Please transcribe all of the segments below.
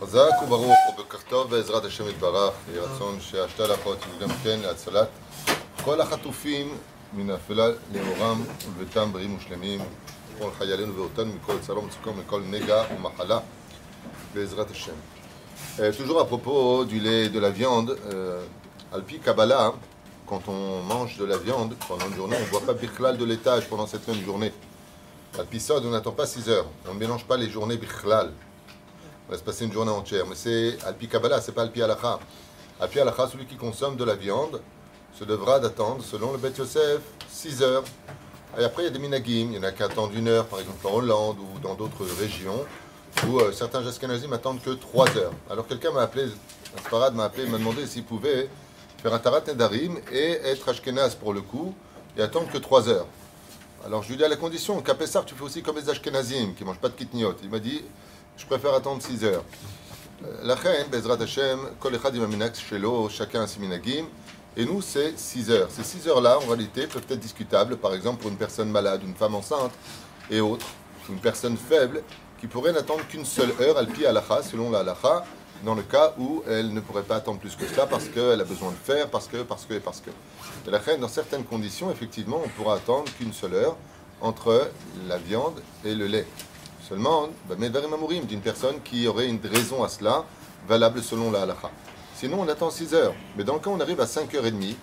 חזק וברוך ובוקר טוב בעזרת השם יתברך, יהי רצון שהשתלחות יהיו גם כן להצלת כל החטופים מן האפלה לאורם וביתם בריאים ושלמים, כל חיילינו ואותנו מכל צרה ומצוקה ומכל נגע ומחלה בעזרת השם. Euh, toujours à propos du lait et de la viande, euh, Alpi Kabbalah, quand on mange de la viande pendant une journée, on ne boit pas Bichlal de laitage pendant cette même journée. Alpi Sod, on n'attend pas 6 heures. On ne mélange pas les journées Bichlal. On laisse passer une journée entière. Mais c'est Alpi Kabbalah, c'est pas Alpi Alacha. Alpi Alacha, celui qui consomme de la viande, se devra d'attendre, selon le Bet Yosef, 6 heures. Et après, il y a des minagim. Il y en a qui attendent une heure, par exemple en Hollande ou dans d'autres régions, où euh, certains Ashkenazim attendent que 3 heures. Alors quelqu'un m'a appelé, un sparade m'a appelé, m'a demandé s'il pouvait faire un tarat nedarim et être Ashkenaz pour le coup, et attendre que 3 heures. Alors je lui ai dit à la condition qu'à tu fais aussi comme les Ashkenazim, qui ne mangent pas de kitniot. Il m'a dit, je préfère attendre 6 heures. Euh, La reine, Bezrat Hashem, chacun a ses minagim. Et nous, c'est 6 heures. Ces 6 heures-là, en réalité, peuvent être discutables, par exemple pour une personne malade, une femme enceinte et autres, une personne faible, qui pourrait n'attendre qu'une seule heure, al pi alacha, selon la halacha, dans le cas où elle ne pourrait pas attendre plus que cela parce qu'elle a besoin de faire, parce que, parce que, et parce que. De la reine, dans certaines conditions, effectivement, on pourra attendre qu'une seule heure entre la viande et le lait. Seulement, bah, d'une personne qui aurait une raison à cela, valable selon la halacha. Sinon, on attend 6 heures. Mais dans le cas on arrive à 5h30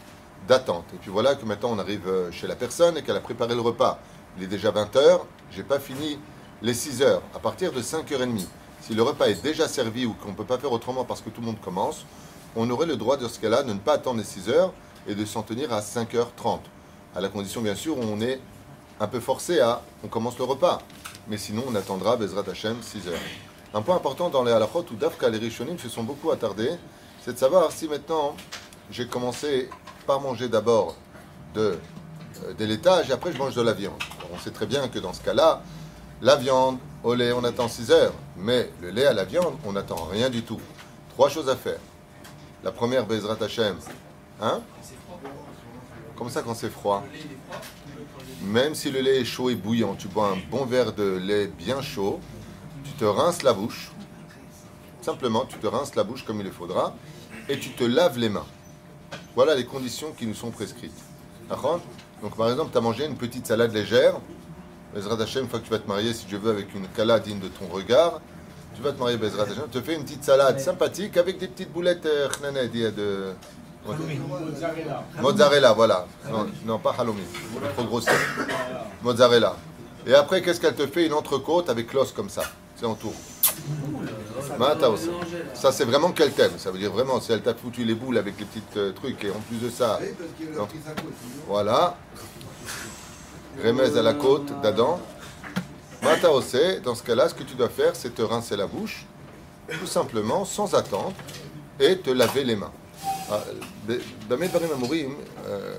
d'attente, et puis voilà que maintenant on arrive euh, chez la personne et qu'elle a préparé le repas, il est déjà 20h, j'ai pas fini les 6 heures. À partir de 5h30, si le repas est déjà servi ou qu'on ne peut pas faire autrement parce que tout le monde commence, on aurait le droit de ce cas-là de ne pas attendre les 6 heures et de s'en tenir à 5h30. À la condition, bien sûr, où on est un peu forcé à, on commence le repas. Mais sinon, on attendra Bezrat Hashem 6 heures. Un point important dans les halachot où Dafka les Rishonim se sont beaucoup attardés, c'est de savoir si maintenant j'ai commencé par manger d'abord de, euh, des laitages et après je mange de la viande. On sait très bien que dans ce cas-là, la viande au lait, on attend 6 heures, mais le lait à la viande, on n'attend rien du tout. Trois choses à faire. La première, Bezrat Hashem, hein? Comme ça quand c'est froid. Même si le lait est chaud et bouillant, tu bois un bon verre de lait bien chaud, tu te rinces la bouche. Simplement, tu te rinces la bouche comme il le faudra et tu te laves les mains. Voilà les conditions qui nous sont prescrites. Donc, par exemple, tu as mangé une petite salade légère. Bezrat Hashem, une fois que tu vas te marier, si Dieu veut, avec une kala digne de ton regard, tu vas te marier, Bezrat Hashem, te fais une petite salade sympathique avec des petites boulettes euh, Mozzarella, voilà. Non, non, pas halloumi. Trop grossier. Mozzarella. Et après, qu'est-ce qu'elle te fait? Une entrecôte avec l'os comme ça. C'est en tour. Aussi. Ça, c'est vraiment qu'elle t'aime. Ça veut dire vraiment, si elle t'a foutu les boules avec les petits euh, trucs, et en plus de ça, voilà. Remez à la côte d'Adam. Mata aussi, dans ce cas-là, ce que tu dois faire, c'est te rincer la bouche, tout simplement, sans attendre, et te laver les mains. Amourim, euh,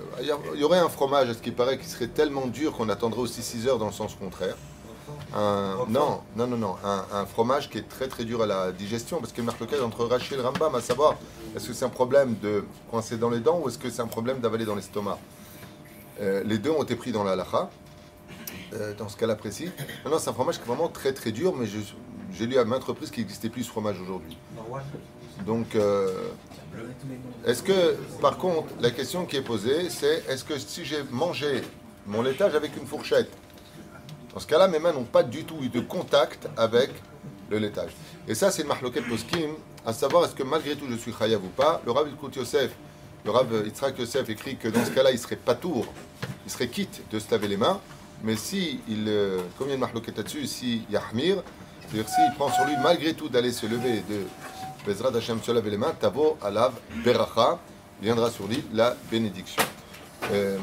il y aurait un fromage, à ce qui paraît, qui serait tellement dur qu'on attendrait aussi 6 heures dans le sens contraire. Un, non, non, non, non. Un, un fromage qui est très très dur à la digestion, parce qu'il marque le cas entre Rachid et le Rambam, à savoir, est-ce que c'est un problème de coincer dans les dents ou est-ce que c'est un problème d'avaler dans l'estomac? Euh, Les deux ont été pris dans la halacha, euh, dans ce cas-là précis. Maintenant, c'est un fromage qui est vraiment très très dur, mais j'ai lu à maintes reprises qu'il n'existait plus ce fromage aujourd'hui. Donc, euh, est-ce que, par contre, la question qui est posée, c'est est-ce que si j'ai mangé mon laitage avec une fourchette, dans ce cas-là, mes mains n'ont pas du tout eu de contact avec le laitage. Et ça, c'est une marloquette poskim, à savoir est-ce que malgré tout je suis chayav ou pas? Le Rav Ilkut Yosef, le Rav Yitzhak Yosef écrit que dans ce cas-là, il serait pas tour, il serait quitte de se laver les mains. Mais si il, euh, comme il a là-dessus, si Yahmir, c'est-à-dire s'il prend sur lui malgré tout d'aller se lever de Bezrat Hashem se laver les mains, Tavo Alav Beracha, viendra sur lui la bénédiction. Euh,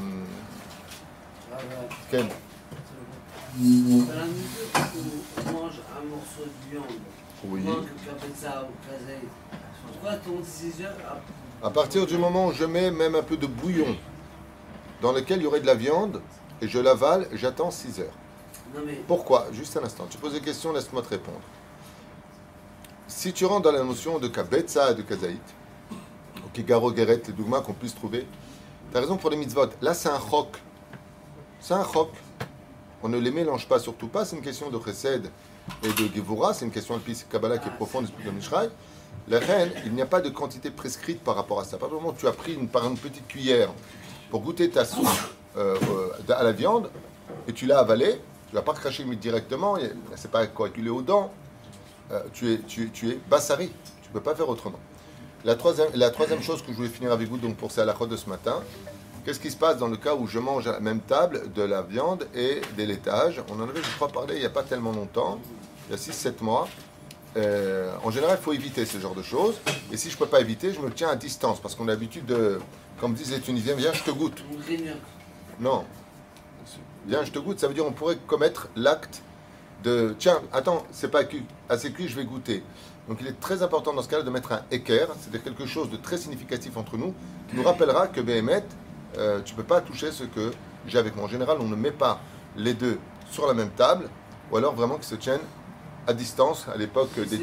où on mange un morceau de viande, Oui. on mange le kapetza ou kazaï, pourquoi attendre 6 heures à- À partir du moment où je mets même un peu de bouillon dans lequel il y aurait de la viande et je l'avale, j'attends 6 heures. Non mais, Pourquoi? Juste un instant. Tu poses des questions, laisse-moi te répondre. Si tu rentres dans la notion de kabetza et de kazaït, ou kigaro geret, les dogmas qu'on puisse trouver, tu as raison pour les mitzvot. Là, c'est un chok. C'est un chok. On ne les mélange pas, surtout pas. C'est une question de chesed et de Gevura, c'est une question de Kabbalah qui est profonde, de Mishraï. La reine, il n'y a pas de quantité prescrite par rapport à ça. Par moment tu as pris une petite cuillère pour goûter ta soupe euh, euh, à la viande et tu l'as avalée, tu ne vas pas cracher directement, c'est pas coagulé aux dents, euh, tu, es, tu, tu es bassari, tu ne peux pas faire autrement. La troisième, la troisième chose que je voulais finir avec vous donc pour la de ce matin, qu'est-ce qui se passe dans le cas où je mange à la même table de la viande et des laitages? On en avait, je crois, parlé il n'y a pas tellement longtemps, il y a 6-7 mois. Euh, en général, il faut éviter ce genre de choses. Et si je ne peux pas éviter, je me tiens à distance. Parce qu'on a l'habitude de, comme disent les Tunisiens, viens, je te goûte. Non. Viens, je te goûte, ça veut dire qu'on pourrait commettre l'acte de tiens, attends, c'est pas assez cuit, je vais goûter. Donc il est très important dans ce cas-là de mettre un équerre, c'est-à-dire quelque chose de très significatif entre nous, qui nous rappellera que Béhémet, euh, tu ne peux pas toucher ce que j'ai avec moi. En général, on ne met pas les deux sur la même table, ou alors vraiment qu'ils se tiennent à distance à l'époque des,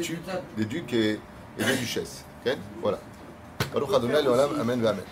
des ducs et, des duchesses. Voilà. Amen, amen.